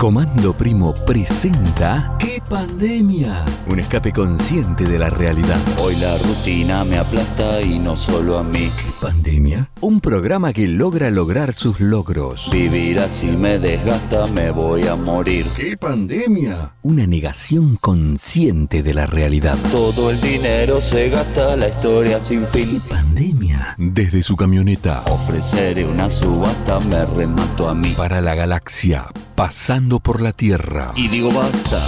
Comando Primo presenta ¿Qué pandemia? Un escape consciente de la realidad. Hoy la rutina me aplasta y no solo a mí. ¿Qué pandemia? Un programa que logra lograr sus logros. Vivir así me desgasta, me voy a morir. ¿Qué pandemia? Una negación consciente de la realidad. Todo el dinero se gasta, la historia sin ¿Qué fin. pandemia? Desde su camioneta Ofreceré una subasta, me remato a mí. para la galaxia, pasando por la Tierra. Y digo basta,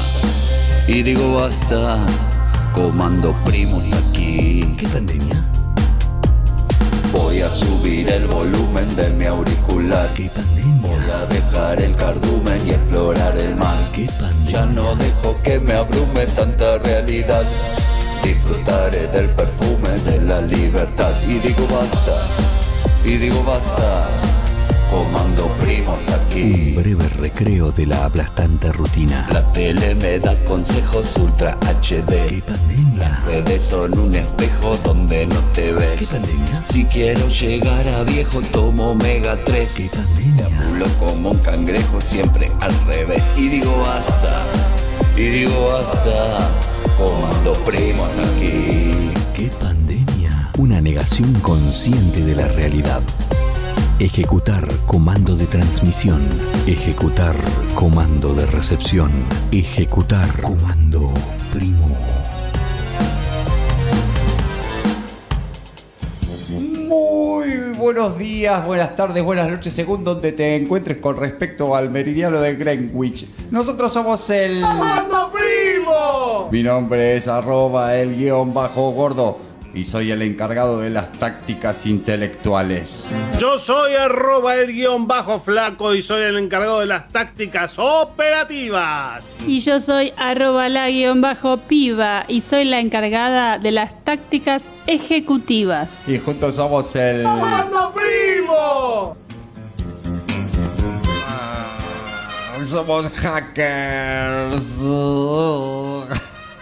y digo basta. Comando primo aquí. ¿Qué pandemia? Voy a subir el volumen de mi auricular. ¿Qué Voy pandemia? a dejar el cardumen y explorar el mar. ¿Qué Ya pandemia? no dejo que me abrume tanta realidad. Disfrutaré del perfume de la libertad. Y digo basta, y digo basta. Comando primo está Un aquí. breve recreo de la aplastante rutina. La tele me da consejos ultra ¿Qué HD. pandemia? Redes son un espejo donde no te ¿Qué ves. pandemia? Si quiero llegar a viejo, tomo omega 3. ¿Qué pandemia? Hablo como un cangrejo, siempre al revés. Y digo basta, y digo basta. Comando primo hasta aquí. ¿Qué pandemia? Una negación consciente de la realidad. Ejecutar comando de transmisión. Ejecutar comando de recepción. Ejecutar comando primo. Muy buenos días, buenas tardes, buenas noches, según donde te encuentres con respecto al meridiano de Greenwich. Nosotros somos el... primo! Mi nombre es arroba el guion bajo gordo y soy el encargado de las tácticas intelectuales. Yo soy arroba el guion bajo flaco y soy el encargado de las tácticas operativas. Y yo soy arroba la guion bajo piba y soy la encargada de las tácticas ejecutivas. Y juntos somos el... primo! Somos hackers.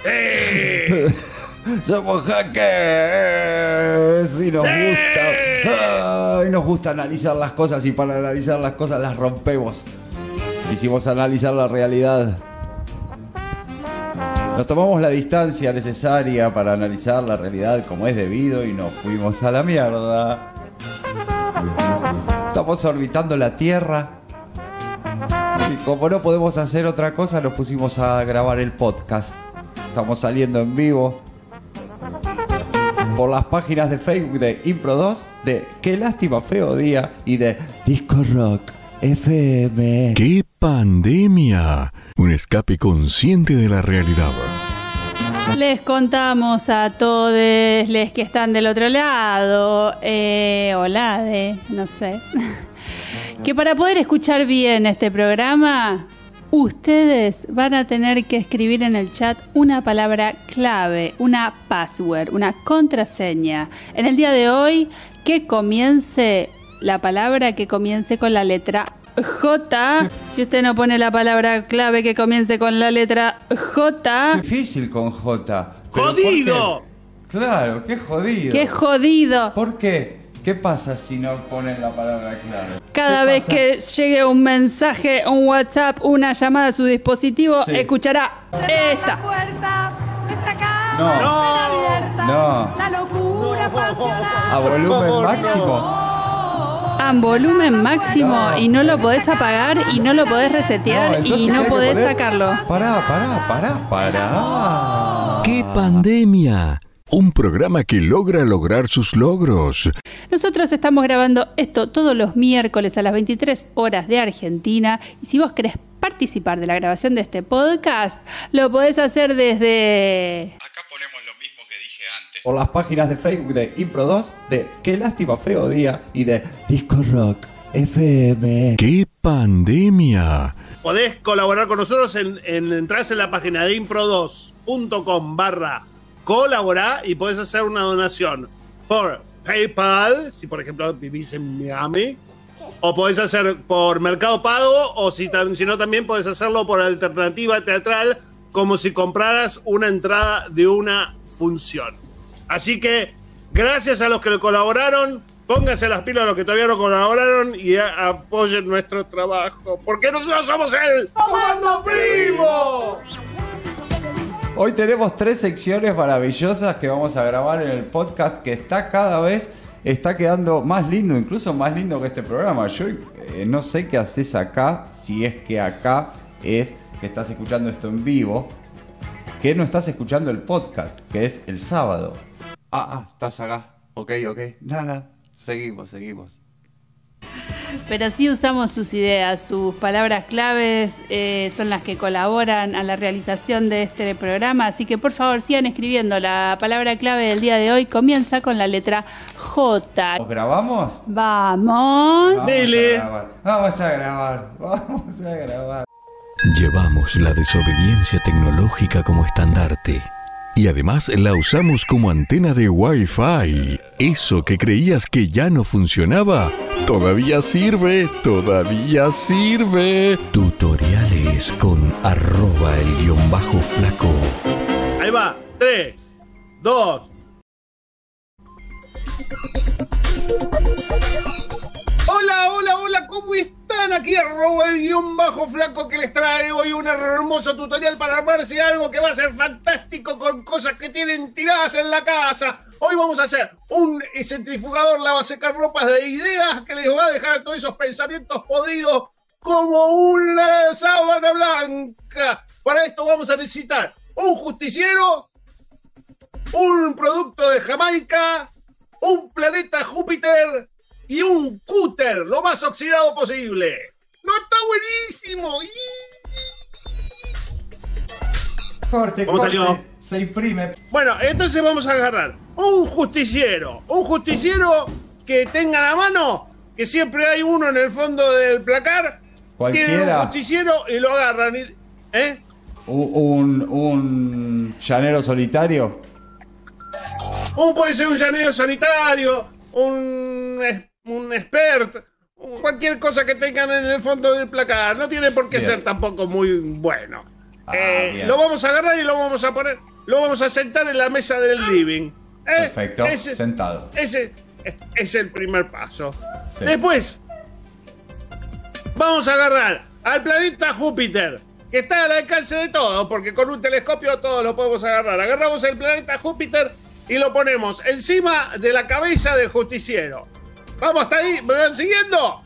¡Eh! Somos hackers y nos gusta. Ay, nos gusta analizar las cosas y para analizar las cosas las rompemos. Hicimos analizar la realidad. Nos tomamos la distancia necesaria para analizar la realidad como es debido y nos fuimos a la mierda. Estamos orbitando la Tierra. Y como no podemos hacer otra cosa, nos pusimos a grabar el podcast. Estamos saliendo en vivo por las páginas de Facebook de Impro 2, de Qué lástima feo día y de Disco Rock FM. ¿Qué pandemia? Un escape consciente de la realidad. Les contamos a todos les que están del otro lado, eh, hola de, no sé, que para poder escuchar bien este programa, ustedes van a tener que escribir en el chat una palabra clave, una password, una contraseña. En el día de hoy, que comience la palabra que comience con la letra J. Si usted no pone la palabra clave que comience con la letra J, Difícil con J. ¿Pero por ¡Jodido! Claro, qué jodido. qué jodido. ¿Por qué? ¿Qué pasa si no ponen la palabra clave? Cada ¿Qué vez pasa? que llegue un mensaje, un WhatsApp, una llamada a su dispositivo, Sí. escuchará Cerrar esta. la puerta, nuestra cama No. estará abierta. No. La locura pasional. A volumen favor, máximo. A volumen máximo y no lo podés apagar y no lo podés resetear y ¿qué no podés poner? sacarlo. Pará, pará, pará, pará. ¿Qué pandemia? Un programa que logra lograr sus logros. Nosotros estamos grabando esto todos los miércoles a las 23 horas de Argentina y si vos querés participar de la grabación de este podcast, lo podés hacer desde... Acá ponemos lo mismo que dije antes. Por las páginas de Facebook de Impro 2, de Qué lástima feo día y de Disco Rock FM. ¿Qué pandemia? Podés colaborar con nosotros en, en entras en la página de impro2.com barra colaborar y podés hacer una donación por PayPal, si por ejemplo vivís en Miami, o podés hacer por Mercado Pago, o si, no también podés hacerlo por alternativa teatral, como si compraras una entrada de una función. Así que, gracias a los que colaboraron, pónganse las pilas a los que todavía no colaboraron y apoyen nuestro trabajo. Porque nosotros somos el Comando Primo. Hoy tenemos tres secciones maravillosas que vamos a grabar en el podcast que está cada vez, está quedando más lindo, incluso más lindo que este programa. Yo eh, no sé qué haces acá, si es que acá es que estás escuchando esto en vivo, que no estás escuchando el podcast, que es el sábado. Ah, ah, estás acá. Ok, ok. Nada. Seguimos, seguimos. Pero sí usamos sus ideas, sus palabras claves eh, son las que colaboran a la realización de este programa, así que por favor sigan escribiendo. La palabra clave del día de hoy comienza con la letra J. ¿Nos grabamos? Vamos. Vamos Dele. a grabar. Vamos a grabar. Vamos a grabar. Llevamos la desobediencia tecnológica como estandarte. Y además la usamos como antena de Wi-Fi. Eso que creías que ya no funcionaba, todavía sirve, todavía sirve. Tutoriales con arroba el guion bajo flaco. Ahí va. 3, 2. Hola, hola, hola, ¿cómo están? Aquí arroba el guion bajo flaco que les trae hoy un hermoso tutorial para armarse algo que va a ser fantástico con cosas que tienen tiradas en la casa. Hoy vamos a hacer un centrifugador lavasecar ropas de ideas que les va a dejar todos esos pensamientos podridos como una sábana blanca. Para esto vamos a necesitar un justiciero, un producto de Jamaica, un planeta Júpiter y un cúter lo más oxidado posible. ¡No está buenísimo! Corte, ¿Cómo corte. salió? Se imprime. Bueno, entonces vamos a agarrar un justiciero. Un justiciero que tengan a mano, que siempre hay uno en el fondo del placar. Tienen un Cualquiera. justiciero y lo agarran. y- ¿Eh? Un, un llanero solitario. Un puede ser un llanero sanitario, un, un expert, cualquier cosa que tengan en el fondo del placar. No tiene por qué Bien. ser tampoco muy bueno. Ah, Eh, lo vamos a agarrar y lo vamos a poner, lo vamos a sentar en la mesa del living. ¿eh? Perfecto. Ese, Sentado. ese es, el primer paso. Sí. Después, vamos a agarrar al planeta Júpiter, que está al alcance de todo, porque con un telescopio todo lo podemos agarrar. Agarramos el planeta Júpiter y lo ponemos encima de la cabeza del justiciero. Vamos hasta ahí, ¿me van siguiendo?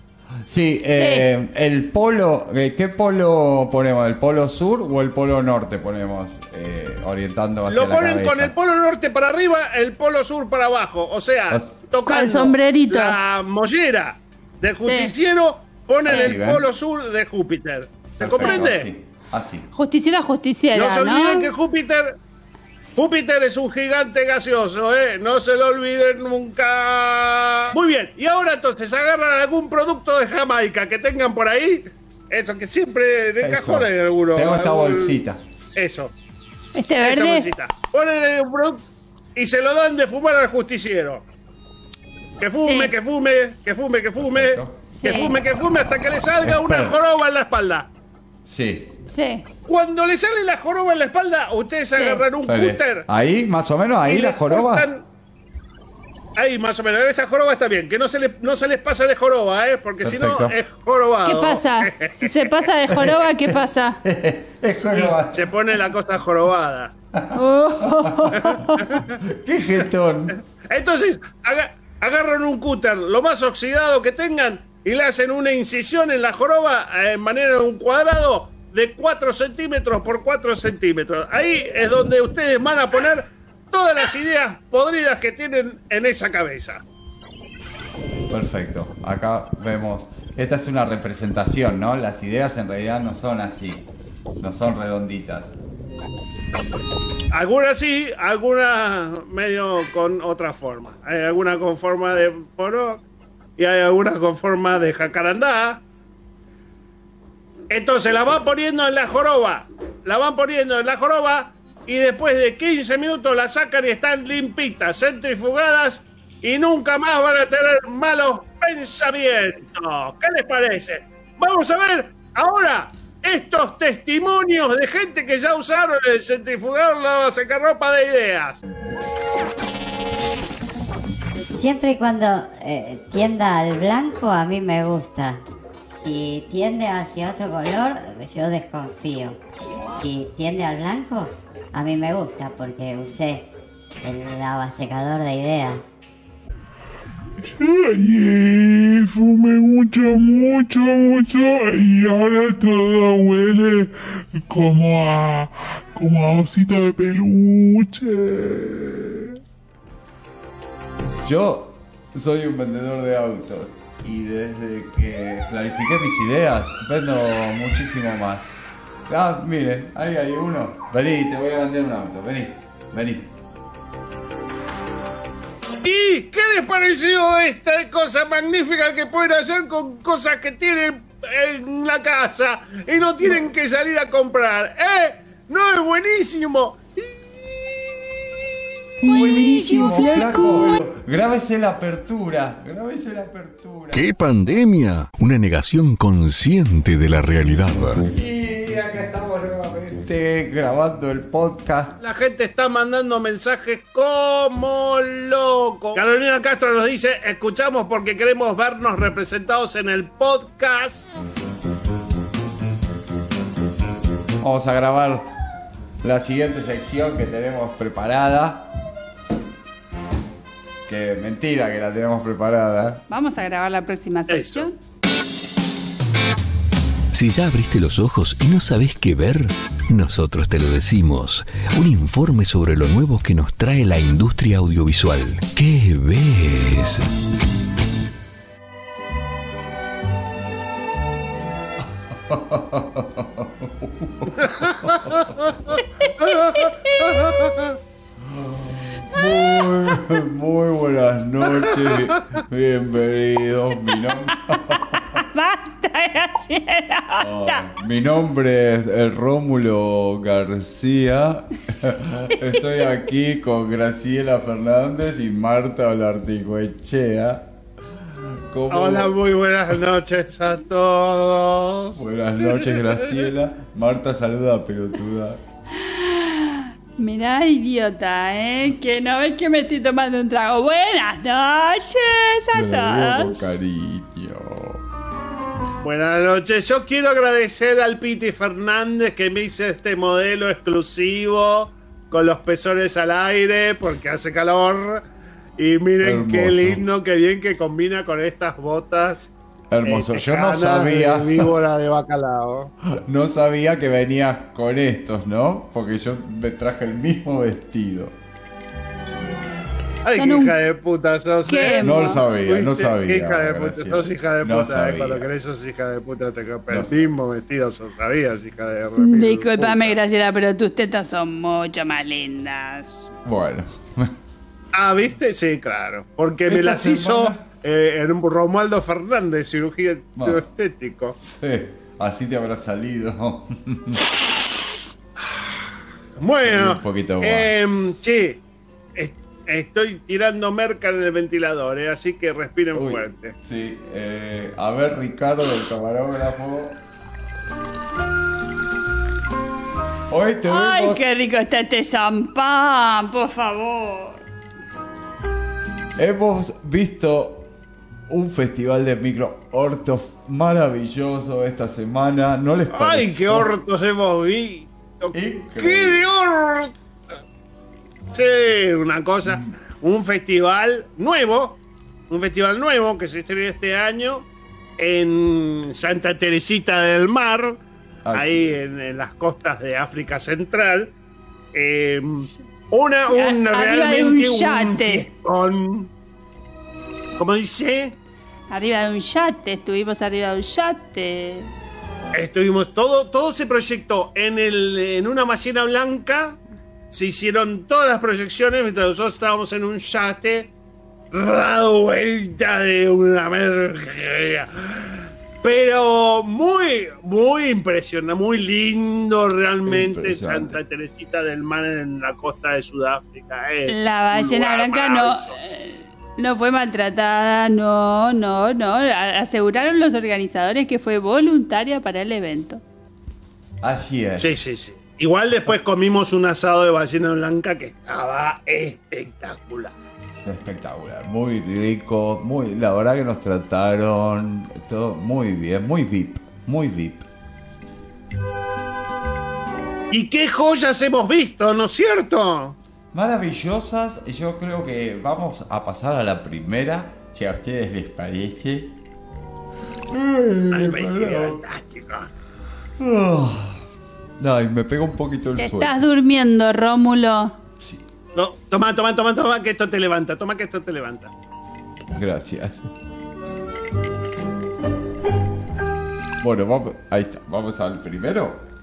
Sí, eh, el polo, eh, ¿qué polo ponemos? ¿El polo sur o el polo norte ponemos? eh, orientando hacia Lo la ponen cabeza. con el polo norte para arriba, el polo sur para abajo. O sea, tocando el sombrerito. la mollera del justiciero, ponen Sí, el ven. polo sur de Júpiter. ¿Se Perfecto, comprende? Así. así. Justiciera, justiciera, No se olviden ¿no? que Júpiter, Júpiter es un gigante gaseoso, ¿eh? No se lo olviden nunca. Muy bien, y ahora entonces agarran algún producto de Jamaica que tengan por ahí. Eso que siempre en el Esto. cajón hay alguno. Tengo esta algún- bolsita. Eso, Este esa verde. bolsita. Ponen un producto y se lo dan de fumar al justiciero. Que fume, Sí. que fume, que fume, que fume, Perfecto. que Sí. fume, que fume hasta que le salga una joroba en la espalda. Sí. Sí. Cuando le sale la joroba en la espalda, ustedes agarran un cúter. Ahí, más o menos, ahí la joroba. cortan- Ahí, más o menos. Esa joroba está bien. Que no se, le, no se les pase de joroba, ¿eh? Porque si no, es jorobado. ¿Qué pasa? Si se pasa de joroba, ¿qué pasa? es joroba. Se pone la cosa jorobada. Oh, ¡Qué jetón! Entonces, aga- agarran un cúter, lo más oxidado que tengan, y le hacen una incisión en la joroba eh, en manera de un cuadrado de 4 centímetros por 4 centímetros. Ahí es donde ustedes van a poner todas las ideas podridas que tienen en esa cabeza. Perfecto. Acá vemos. Esta es una representación, ¿no? Las ideas en realidad no son así. No son redonditas. Algunas sí, algunas medio con otra forma. Hay algunas con forma de poro y hay algunas con forma de jacarandá. Entonces la van poniendo en la joroba. La van poniendo en la joroba y después de 15 minutos la sacan y están limpitas, centrifugadas y nunca más van a tener malos pensamientos. ¿Qué les parece? Vamos a ver ahora estos testimonios de gente que ya usaron el centrifugador la ropa de ideas. Siempre y cuando eh, tienda al blanco, a mí me gusta. Si tiende hacia otro color, yo desconfío. Si tiende al blanco, a mí me gusta porque usé el lavasecador de ideas. Ay, fumé mucho, mucho, mucho y ahora todo huele como a, como a osito de peluche. Yo soy un vendedor de autos y desde que clarifiqué mis ideas vendo muchísimo más. Ah, miren, ahí hay uno. Vení, te voy a vender un auto. Vení, vení. ¿Y qué les pareció esta cosa magnífica que pueden hacer con cosas que tienen en la casa y no tienen que salir a comprar? ¿Eh? ¿No es buenísimo? Buenísimo, flaco. Grábese la apertura. Grábese la apertura. ¡Qué pandemia! Una negación consciente de la realidad. Y acá estamos nuevamente grabando el podcast. La gente está mandando mensajes como loco. Carolina Castro nos dice, escuchamos porque queremos vernos representados en el podcast. Vamos a grabar la siguiente sección que tenemos preparada. Que mentira que la tenemos preparada. Vamos a grabar la próxima sección. Si ya abriste los ojos y no sabes qué ver, nosotros te lo decimos. Un informe sobre lo nuevo que nos trae la industria audiovisual. ¿Qué ves? Muy, muy buenas noches. Bienvenidos. Mi nombre. ¡Basta! mi nombre es eh, Rómulo García. Estoy aquí con Graciela Fernández y Marta Olarticoechea. ¿Cómo- Hola, muy buenas noches a todos. Buenas noches, Graciela. Marta saluda a pelotuda. Mirá, idiota, ¿eh? Que no ves que me estoy tomando un trago. Buenas noches a con todos. cariño. Buenas noches. Yo quiero agradecer al Piti Fernández que me hizo este modelo exclusivo con los pezones al aire porque hace calor. Y miren qué lindo, qué bien que combina con estas botas. Hermoso. eh, Yo no sabía. de víbora de bacalao. No sabía que venías con estos, ¿no? Porque yo me traje el mismo vestido. Ay, qué un hija de puta sos. ¿eh? No lo sabía, no sabía. Qué hija de puta, sos hija de No puta. eh, sabía. Cuando querés sos hija de puta, te compras el sabía. mismo vestido, sos sabías, hija de remil Disculpame, puta. Graciela, pero tus tetas son mucho más lindas. Bueno. Ah, ¿viste? Sí, claro. Porque me las hizo semana- eh, en un Romualdo Fernández, cirugía Bueno. estético. Sí, así te habrá salido. Bueno, un poquito más. em, che, es- estoy tirando merca en el ventilador, eh, así que respiren Uy, fuerte. Sí, eh, a ver, Ricardo, el camarógrafo. Hoy te ¡Ay, vemos. qué rico está este champán! Por favor. Hemos visto un festival de micro ortos maravilloso esta semana. ¿No les parece? ¡Ay, qué hortos hemos visto! Increíble. ¡Qué de horto! Sí, una cosa, un festival nuevo, un festival nuevo que se estrena este año en Santa Teresita del Mar, Así ahí en, en las costas de África Central. Eh, una, un, realmente un yate. ¿Cómo dice? Arriba de un yate, estuvimos arriba de un yate. Estuvimos, todo, todo se proyectó en, el, en una ballena blanca. Se hicieron todas las proyecciones mientras nosotros estábamos en un yate. Dado vuelta de una merca. Pero muy, muy impresionante, muy lindo realmente. Santa Teresita del Mar en la costa de Sudáfrica. La ballena blanca no, eh, no fue maltratada, no, no, no. Aseguraron los organizadores que fue voluntaria para el evento. Así es. Sí, sí, sí. Igual después comimos un asado de ballena blanca que estaba espectacular. Espectacular, muy rico, muy, la verdad que nos trataron todo muy bien, muy VIP, muy VIP. ¿Y qué joyas hemos visto, no es cierto? Maravillosas, yo creo que vamos a pasar a la primera, si a ustedes les parece. Ay, me parece fantástico. Ah. Ay, me pega un poquito el Te suelo. estás durmiendo, Rómulo. Sí, No, toma, toma, toma, toma, que esto te levanta, toma que esto te levanta. gracias. Bueno, vamos, ahí está, vamos al primero.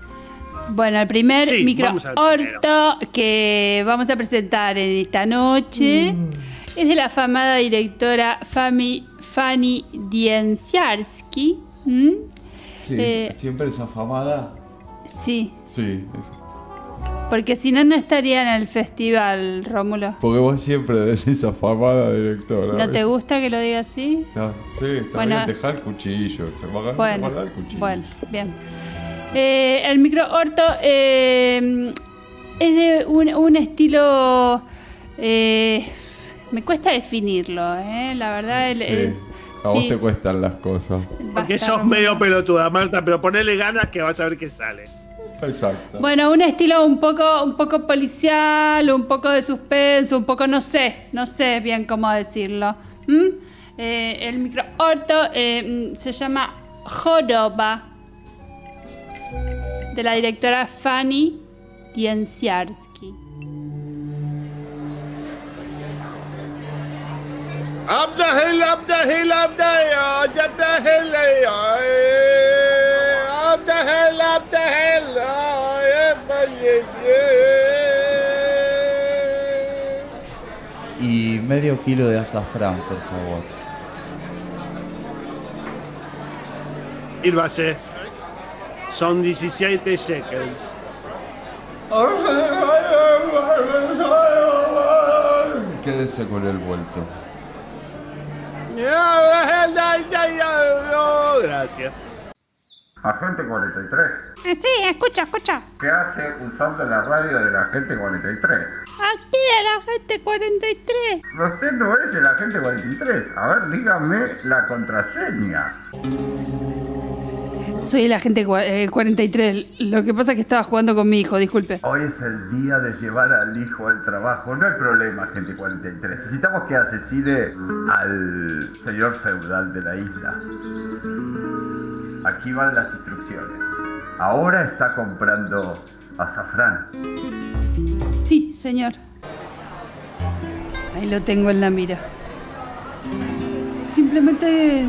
Bueno, el primer Sí, micro vamos al orto que vamos a presentar en esta noche Mm. es de la afamada directora Fami, Fanny Dienziarski. ¿Mm? Sí, Eh. siempre es afamada. Sí, Sí, porque si no, no estaría en el festival, Rómulo. porque vos siempre decís afamada directora. ¿No te gusta que lo diga así? No, sí, está Bueno. bien, dejar el cuchillo, se va a Bueno, guardar el cuchillo. bueno, bien. Eh, el micro orto eh, es de un, un estilo. eh, me cuesta definirlo, eh, la verdad. el- Sí, es- a vos sí, te cuestan las cosas. Porque sos medio pelotuda, Marta, pero ponele ganas que vas a ver qué sale. Exacto. Bueno, un estilo un poco, un poco policial, un poco de suspenso, un poco, no sé, no sé bien cómo decirlo. ¿Mm? Eh, el micro orto eh, se llama Joroba, de la directora Fanny Dienziarski. Abdahel, Abdahel, Abdahel, Abdahel, Abdahel, Abdahel, Y medio kilo de azafrán, por favor. Irvase. Son 17 shekels. Quédese con el vuelto. Gracias. Agente 43. Sí, escucha, escucha. ¿Qué hace usando la radio del Agente 43? Aquí el agente 43. Usted no es el Agente 43. A ver, dígame la contraseña. Soy el agente eh, 43. Lo que pasa es que estaba jugando con mi hijo, disculpe. Hoy es el día de llevar al hijo al trabajo. No hay problema, Agente 43. Necesitamos que asesine al señor feudal de la isla. Aquí van las instrucciones. Ahora está comprando azafrán. Sí, señor. Ahí lo tengo en la mira. Simplemente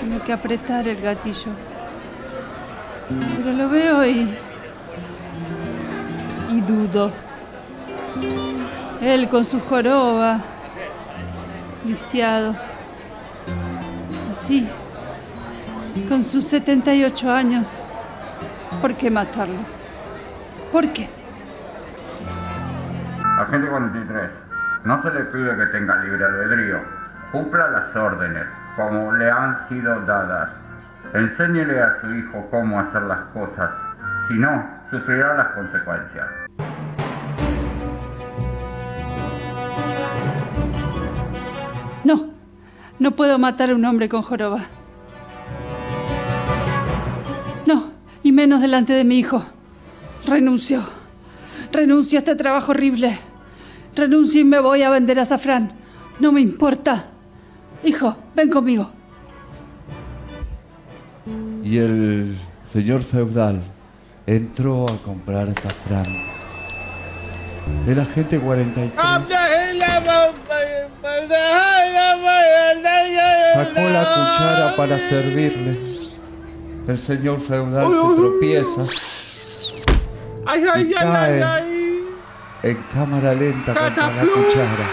tengo que apretar el gatillo. Pero lo veo y. y dudo. Él con su joroba, lisiado. Así, con sus 78 años. ¿Por qué matarlo? ¿Por qué? Agente 43, no se le pide que tenga libre albedrío. Cumpla las órdenes, como le han sido dadas. Enséñele a su hijo cómo hacer las cosas. Si no, sufrirá las consecuencias. No, no puedo matar a un hombre con joroba. No, y menos delante de mi hijo. Renuncio. Renuncio a este trabajo horrible. Renuncio y me voy a vender azafrán. No me importa. Hijo, ven conmigo. Y el señor feudal entró a comprar azafrán. El agente 43 sacó la cuchara para servirle. El señor feudal se tropieza Y cae. en cámara lenta contra la cuchara,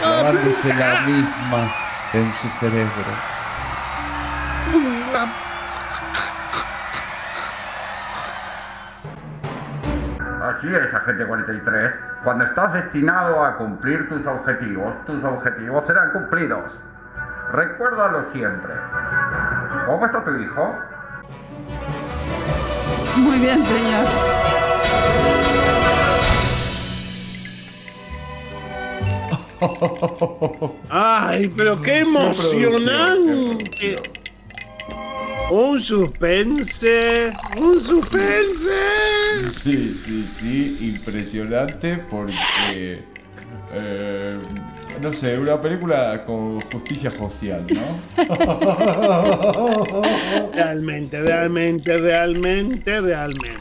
clavándose la misma en su cerebro. Así es, agente 43. Cuando estás destinado a cumplir tus objetivos, tus objetivos serán cumplidos. Recuérdalo siempre. ¿Cómo está tu hijo? Muy bien, señor. Ay, pero qué emocionante. Un suspense, un suspense. Sí, sí, sí, impresionante porque... eh, no sé, una película con justicia social, ¿no? Realmente, realmente, realmente, realmente.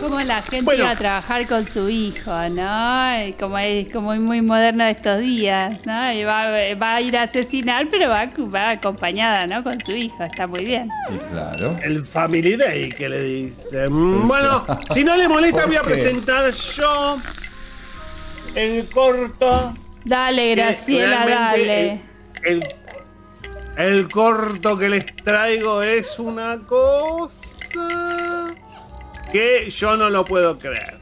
Como la gente Bueno. iba a trabajar con su hijo, ¿no? Y Como es como muy moderno de estos días, ¿no? Y va, va a ir a asesinar, pero va, va acompañada, ¿no? Con su hijo, está muy bien. Sí, claro. El Family Day que le dicen. Bueno, si no le molesta, ¿Por voy a presentar yo el corto. Dale, Graciela, dale. El, el- el corto que les traigo es una cosa que yo no lo puedo creer.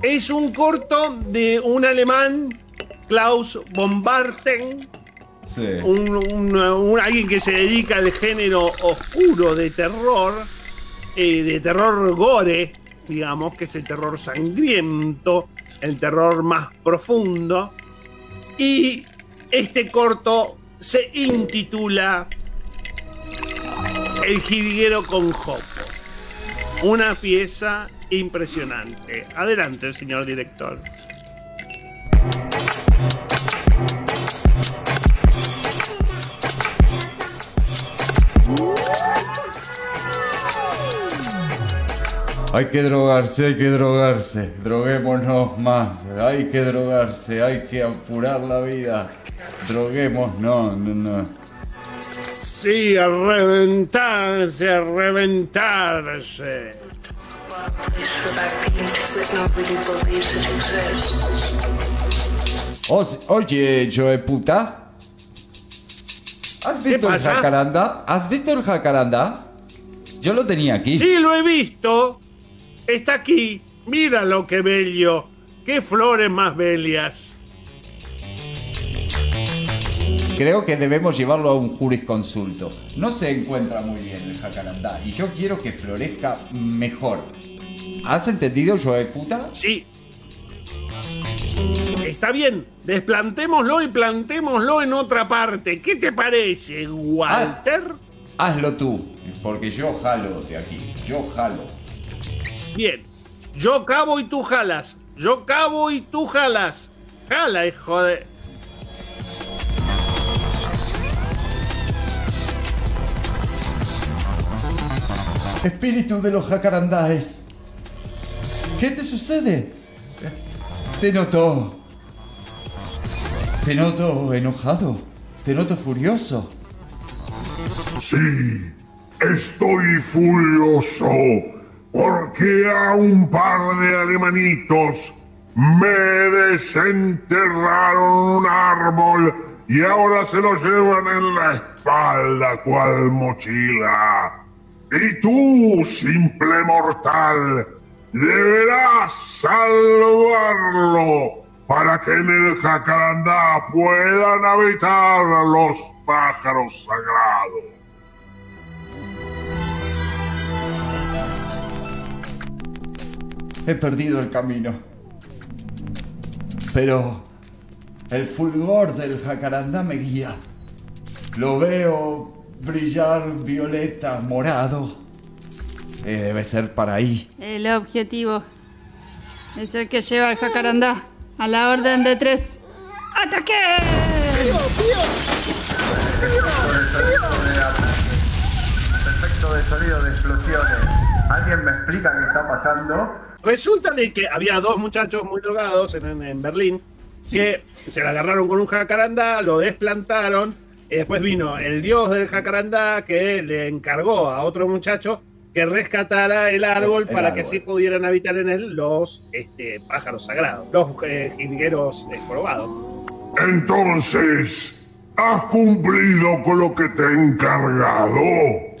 Es un corto de un alemán, Klaus Bombarten, Sí. un, un- un- alguien que se dedica al género oscuro de terror, eh, de terror gore, digamos, que es el terror sangriento, el terror más profundo. Y este corto se intitula El jilguero con Jopo. Una pieza impresionante. Adelante, señor director. Hay que drogarse, hay que drogarse. Droguémonos más. Hay que drogarse, hay que apurar la vida. Droguemos, no, no, no. Sí, a reventarse, a reventarse. Oye, Joe puta. ¿Has visto el jacaranda? ¿Has visto el jacaranda? Yo lo tenía aquí. Sí, lo he visto. Está aquí. Mira lo que bello. Qué flores más bellas. Creo que debemos llevarlo a un jurisconsulto. No se encuentra muy bien el jacarandá y yo quiero que florezca mejor. ¿Has entendido, Joe puta? Sí. Está bien. Desplantémoslo y plantémoslo en otra parte. ¿Qué te parece, Walter? Hazlo tú, porque yo jalo de aquí. Yo jalo. Bien. Yo cabo y tú jalas. Yo cabo y tú jalas. Jala, hijo de. Espíritu de los jacarandáes. ¿Qué te sucede? Te noto. Te noto enojado. Te noto furioso. Sí, estoy furioso porque a un par de alemanitos me desenterraron un árbol y ahora se lo llevan en la espalda cual mochila. Y tú, simple mortal, deberás salvarlo para que en el jacarandá puedan habitar los pájaros sagrados. He perdido el camino. Pero el fulgor del jacarandá me guía. Lo veo brillar violeta, morado. Eh, debe ser para ahí. El objetivo es el que lleva al jacarandá a la orden de tres. ¡Ataque! Efecto de sonido de explosiones. ¿Alguien me explica qué está pasando? Resulta de que había dos muchachos muy drogados en, en Berlín que se la agarraron con un jacarandá, lo desplantaron. Y después vino el dios del jacarandá que le encargó a otro muchacho que rescatara el árbol El- el para que así pudieran habitar en él los este, pájaros sagrados, los eh, jilgueros esprobados. Entonces, ¿has cumplido con lo que te he encargado?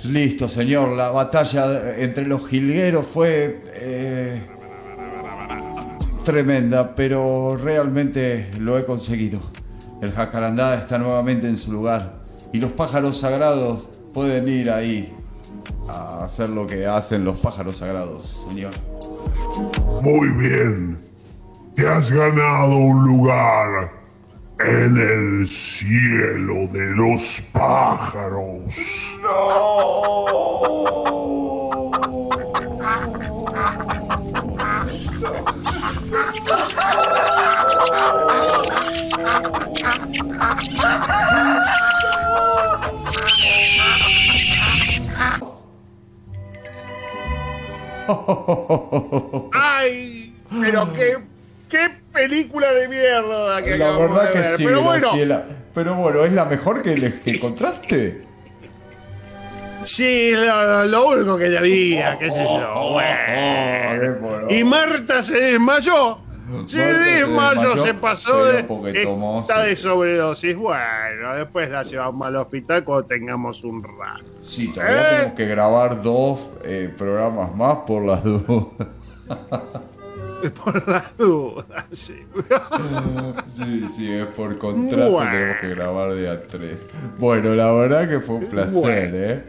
Listo, señor. La batalla entre los jilgueros fue eh, tremenda, pero realmente lo he conseguido. El jacarandá está nuevamente en su lugar y los pájaros sagrados pueden ir ahí a hacer lo que hacen los pájaros sagrados, señor. Muy bien. Te has ganado un lugar en el cielo de los pájaros. ¡Ay! Pero qué, qué película de mierda que La verdad de que ver. sí, Pero bueno. Pero bueno, ¿es la mejor que, le- que encontraste? sí, lo, lo único que había, qué sé yo. Bueno. Y Marta se desmayó. Se desmayó, desmayó, se pasó de. tomó, está sí. de sobredosis. Bueno, después la llevamos al hospital cuando tengamos un rato. Sí, todavía ¿Eh? tenemos que grabar dos eh, programas más por las dudas. Por las dudas, sí. Sí, sí, es por contrato Bueno. tenemos que grabar de a tres. Bueno, la verdad que fue un placer, Bueno. ¿eh?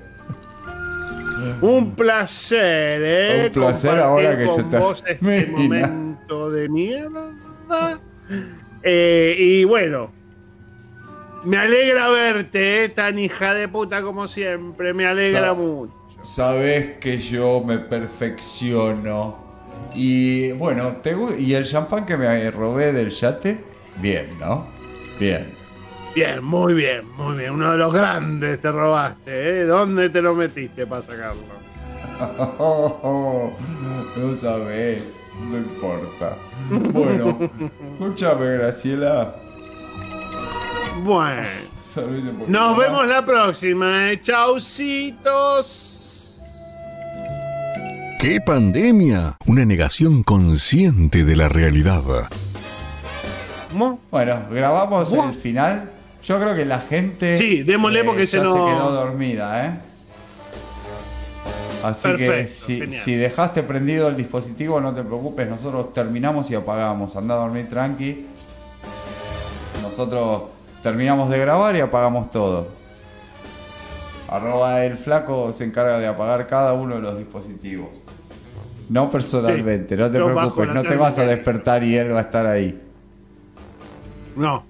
Un placer, ¿eh? Un placer Compartir ahora que con se vos este De mierda. Eh, y bueno, me alegra verte, ¿eh? tan hija de puta como siempre. Me alegra Sa- mucho. Sabes que yo me perfecciono. Y bueno, ¿te gu- ¿y el champán que me robé del yate? Bien, ¿no? Bien. Bien, muy bien, muy bien. Uno de los grandes te robaste, ¿eh? ¿Dónde te lo metiste para sacarlo? no sabes, no importa. Bueno, escúchame, Graciela. Bueno, nos vemos la próxima, ¿eh? Chaucitos. ¡Qué pandemia! Una negación consciente de la realidad. ¿Cómo? Bueno, grabamos el final. Yo creo que la gente. eh, Sí, démosle porque ya se nos- quedó dormida, ¿eh? Así que si, genial. si dejaste prendido el dispositivo, no te preocupes, nosotros terminamos y apagamos. Anda a dormir tranqui. Nosotros terminamos de grabar y apagamos todo. Arroba el flaco se encarga de apagar cada uno de los dispositivos. No personalmente, no te preocupes, no te vas a despertar y él va a estar ahí. No.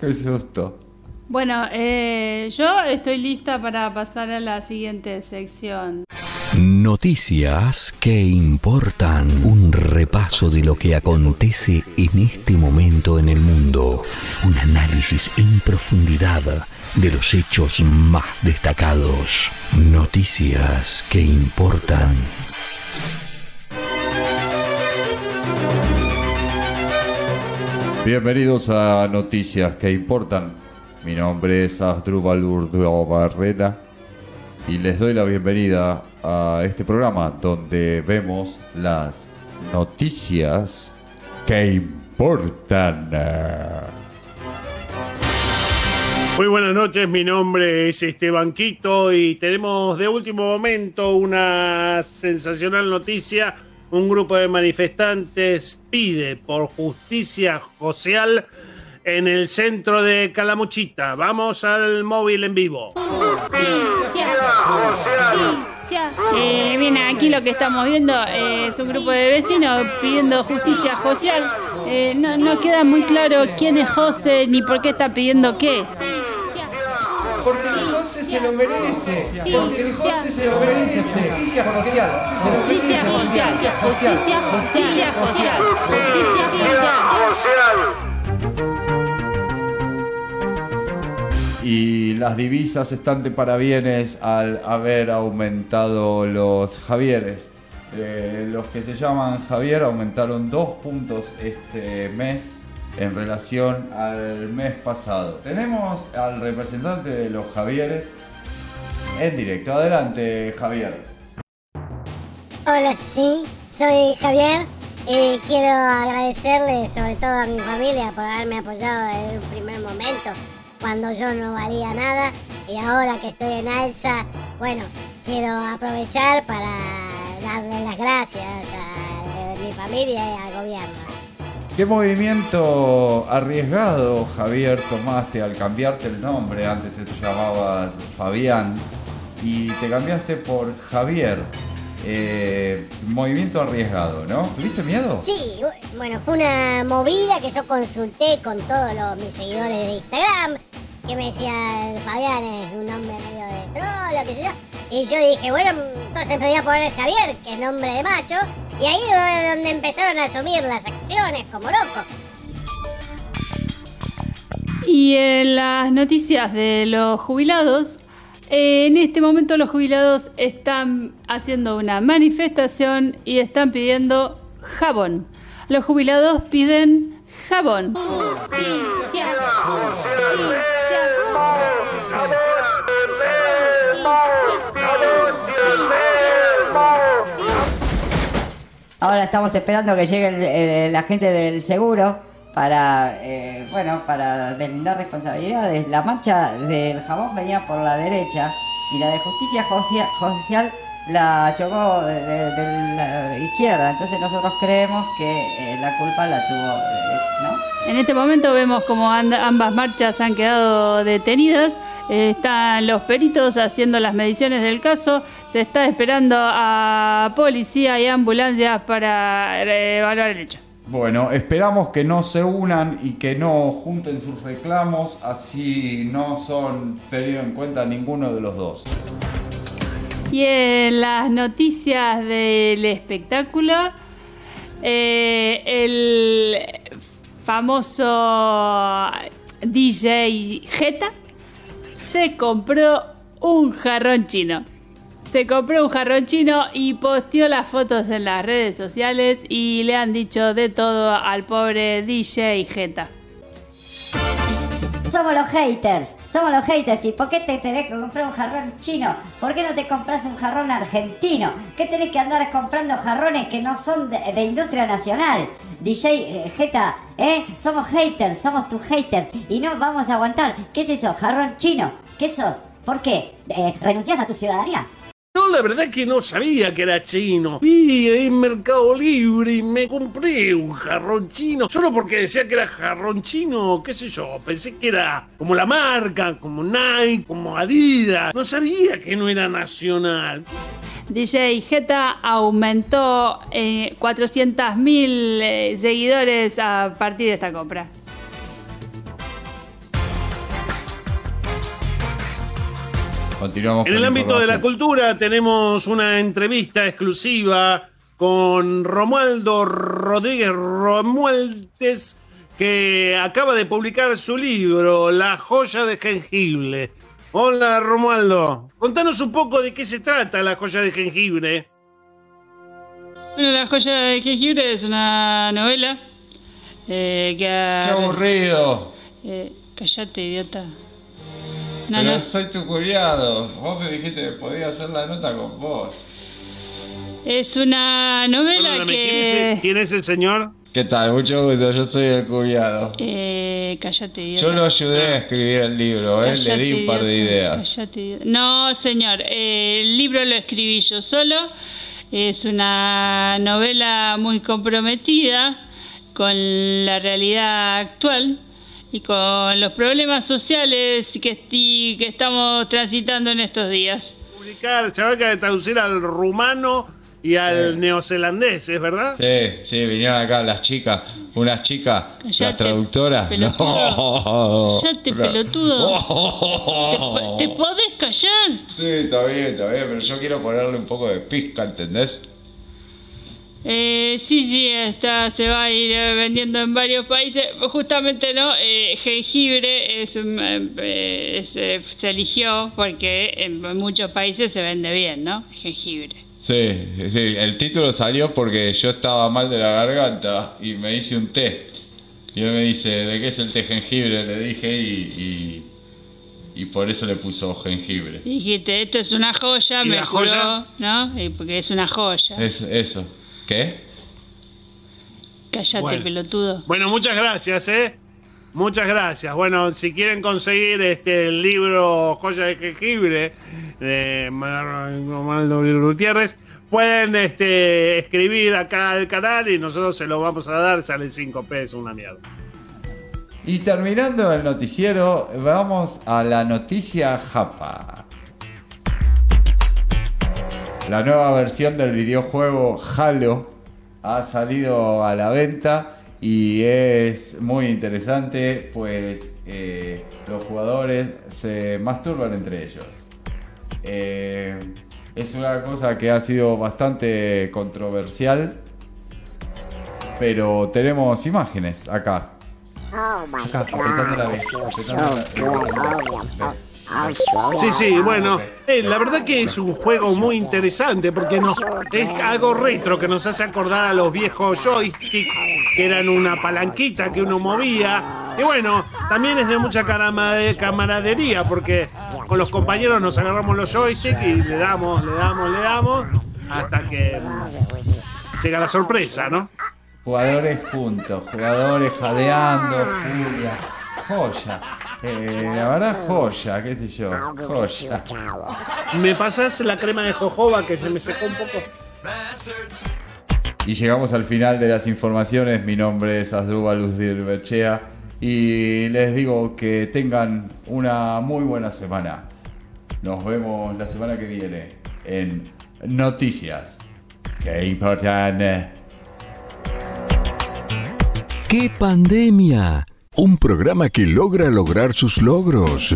Qué susto. Bueno, eh, yo estoy lista para pasar a la siguiente sección. Noticias que importan. Un repaso de lo que acontece en este momento en el mundo. Un análisis en profundidad de los hechos más destacados. Noticias que importan. Bienvenidos a Noticias que Importan. Mi nombre es Asdrúbal Urdo Barrera y les doy la bienvenida a este programa donde vemos las noticias que importan. Muy buenas noches, mi nombre es Esteban Quito y tenemos de último momento una sensacional noticia. Un grupo de manifestantes pide por justicia social en el centro de Calamuchita. Vamos al móvil en vivo. Eh, bien, aquí lo que estamos viendo eh, es un grupo de vecinos pidiendo justicia social. Eh, no, no queda muy claro quién es José ni por qué está pidiendo qué. Porque el José se lo merece. Porque el José se lo merece. Justicia social. Justicia social, justicia, justicia social, justicia social. Y las divisas están de parabienes al haber aumentado los Javieres. Eh, los que se llaman Javier aumentaron dos puntos este mes en relación al mes pasado. Tenemos al representante de los Javieres en directo. Adelante, Javier. Hola, sí, soy Javier y quiero agradecerle sobre todo a mi familia por haberme apoyado desde un primer momento cuando yo no valía nada y ahora que estoy en alza, bueno, quiero aprovechar para darle las gracias a mi familia y al gobierno. ¿Qué movimiento arriesgado, Javier, tomaste al cambiarte el nombre? Antes te llamabas Fabián y te cambiaste por Javier. eh, movimiento arriesgado, ¿no? ¿Tuviste miedo? Sí, bueno, fue una movida que yo consulté con todos los, mis seguidores de Instagram, que me decían, Fabián es un hombre medio de troll, qué sé yo. Y yo dije, bueno, entonces me voy a poner Javier, que es nombre de macho, y ahí es donde empezaron a asumir las acciones como loco. Y en las noticias de los jubilados, eh, en este momento los jubilados están haciendo una manifestación y están pidiendo jabón. Los jubilados piden jabón. Ahora estamos esperando que llegue el- el- la gente del seguro para, eh, bueno, para deslindar responsabilidades. La marcha del jabón venía por la derecha y la de justicia judicial la chocó de, de- de la izquierda. Entonces nosotros creemos que eh, la culpa la tuvo, eh, ¿no? En este momento vemos como ambas marchas han quedado detenidas. Eh, están los peritos haciendo las mediciones del caso. Se está esperando a policía y ambulancias para eh, evaluar el hecho. Bueno, esperamos que no se unan y que no junten sus reclamos, así no son tenido en cuenta ninguno de los dos. Y en las noticias del espectáculo, eh, el famoso DJ Jeta se compró un jarrón chino. Se compró un jarrón chino y posteó las fotos en las redes sociales y le han dicho de todo al pobre DJ Jeta. Somos los haters, somos los haters. ¿Y por qué te tenés que comprar un jarrón chino? ¿Por qué no te compras un jarrón argentino? ¿Qué tenés que andar comprando jarrones que no son de, de industria nacional? DJ eh, Jeta, ¿eh? Somos haters, somos tus haters. Y no vamos a aguantar. ¿Qué es eso? ¿Jarrón chino? ¿Qué sos? ¿Por qué? Eh, ¿Renunciás a tu ciudadanía? Yo la verdad que no sabía que era chino. Vi en Mercado Libre y me compré un jarrón chino. Solo porque decía que era jarrón chino, qué sé yo. Pensé que era como la marca, como Nike, como Adidas. No sabía que no era nacional. DJ Jeta aumentó eh, 400.000 eh, seguidores a partir de esta compra. Continuamos En el ámbito de la cultura tenemos una entrevista exclusiva con Romualdo Rodríguez Romualdez que acaba de publicar su libro La joya de jengibre. Hola Romualdo, contanos un poco de qué se trata La joya de jengibre. Bueno, La joya de jengibre es una novela eh, que... ha- ¡Qué aburrido! Eh, callate, idiota. No, Pero no. soy tu curiado. Vos me dijiste que podía hacer la nota con vos. Es una novela Perdóname, ¿quién, es que... el, quién es el señor? ¿Qué tal? Mucho gusto, yo soy el curiado. Eh, idiota. Yo lo ayudé a escribir el libro, ¿eh? le di un par de ideas. idiota. No, señor, eh, el libro lo escribí yo solo. Es una novela muy comprometida con la realidad actual y con los problemas sociales que, esti- que estamos transitando en estos días. Publicar, se va a traducir al rumano y al neozelandés, ¿es verdad? Sí, sí, vinieron acá las chicas, unas chicas, las traductoras. pelotudo. No. Pelotudo. ¿Te, te podés callar? Sí, está bien, está bien, pero yo quiero ponerle un poco de pizca, ¿entendés? Eh, sí, sí, está, se va a ir eh, vendiendo en varios países. Justamente no, eh, jengibre es, un, eh, es, eh, se eligió porque en muchos países se vende bien, ¿no? Jengibre. Sí, sí, el título salió porque yo estaba mal de la garganta y me hice un té. Y él me dice, ¿de qué es el té jengibre? Le dije y, y, y por eso le puso jengibre. Y dijiste, esto es una joya, ¿Y me la juró, joya? ¿no? Y porque es una joya. Es eso. ¿Qué? Cállate, Bueno. pelotudo. Bueno, muchas gracias, ¿eh? Muchas gracias. Bueno, si quieren conseguir este el libro Joya de Jengibre de Romualdo Gutiérrez, pueden este, escribir acá al canal y nosotros se lo vamos a dar. Sale 5 pesos, una mierda. Y terminando el noticiero, vamos a la noticia japa. La nueva versión del videojuego Halo ha salido a la venta y es muy interesante, pues eh, los jugadores se masturban entre ellos. Eh, es una cosa que ha sido bastante controversial, pero tenemos imágenes acá. Acá, apretando la B, apretando la- B. Sí, sí, bueno, eh, la verdad que es un juego muy interesante porque no, es algo retro que nos hace acordar a los viejos joysticks que eran una palanquita que uno movía. Y bueno, también es de mucha camaradería porque con los compañeros nos agarramos los joysticks y le damos, le damos, le damos hasta que llega la sorpresa, ¿no? Jugadores juntos, jugadores jadeando, furia, joya. Eh, la verdad, joya, qué sé yo, joya. ¿Me pasas la crema de jojoba que se me secó un poco? Y llegamos al final de las informaciones. Mi nombre es Asdrúbal Berchea y les digo que tengan una muy buena semana. Nos vemos la semana que viene en Noticias. Qué importante. ¡Qué pandemia! Un programa que logra lograr sus logros.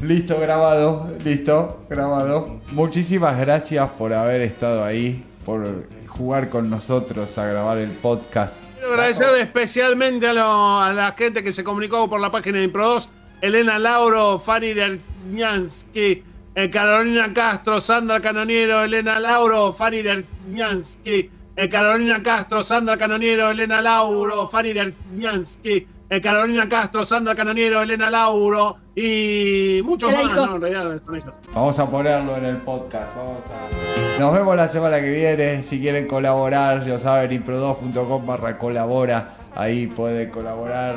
Listo, grabado, listo, grabado. Muchísimas gracias por haber estado ahí, por jugar con nosotros a grabar el podcast. Quiero agradecer especialmente a, lo- a la gente que se comunicó por la página de Impro2, Elena Lauro, Fanny Derniansky, eh, Carolina Castro, Sandra Canoniero, Elena Lauro, Fanny Derniansky, eh, Carolina Castro, Sandra Canoniero, Elena Lauro, Fanny Derniansky, Carolina Castro, Sandra Canoniero, Elena Lauro y muchos más. En realidad son. Vamos a ponerlo en el podcast. Vamos a... Nos vemos la semana que viene. Si quieren colaborar, ya saben, impro2.com barra colabora. Ahí pueden colaborar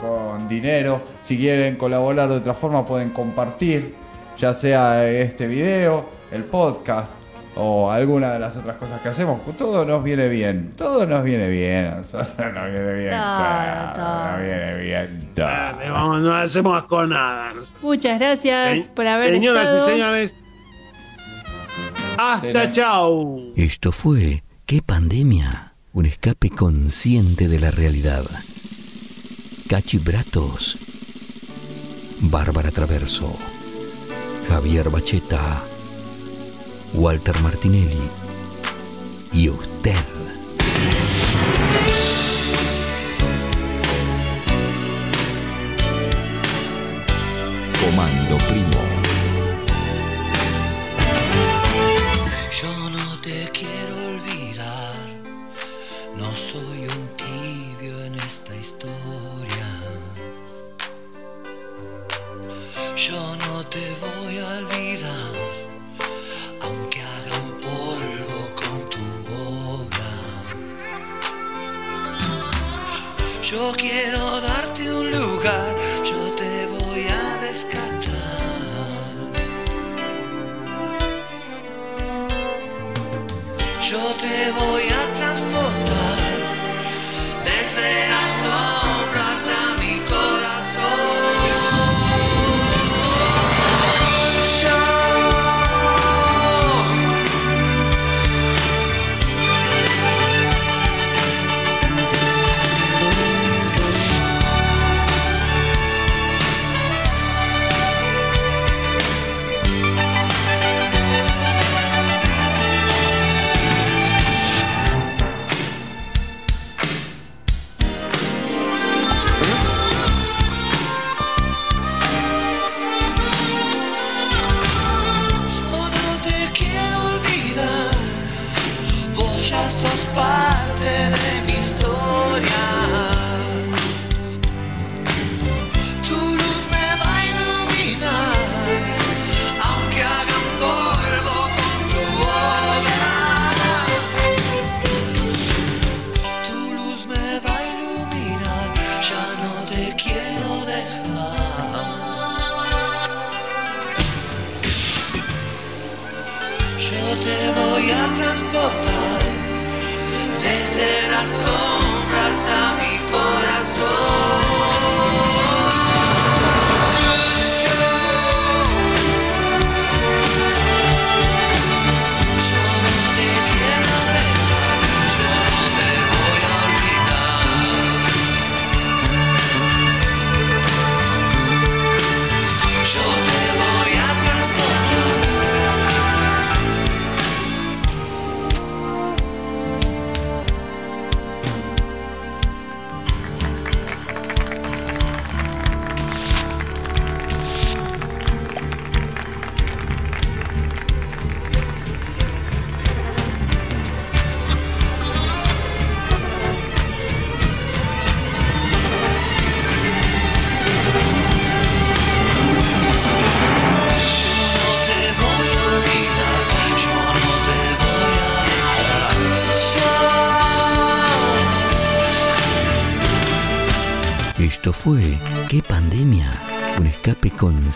con dinero. Si quieren colaborar de otra forma, pueden compartir, ya sea este video, el podcast o alguna de las otras cosas que hacemos. Todo nos viene bien. Todo nos viene bien. a nosotros nos viene bien. Todo, todo. Nos viene bien. todo. Eh, vamos, no hacemos con nada. Muchas gracias por haber Señoras estado. y señores, hasta chao. Esto fue ¡Qué pandemia! Un escape consciente de la realidad. Cachibratos. Bárbara Traverso. Javier Bacheta. Walter Martinelli. Y usted. Comando Primo. Yo quiero darte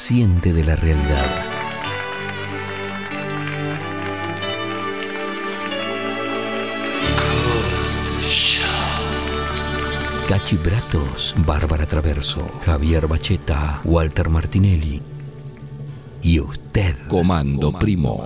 consciente de la realidad. Cachi Bratos, Bárbara Traverso, Javier Bacheta, Walter Martinelli. Y usted, Comando, Primo.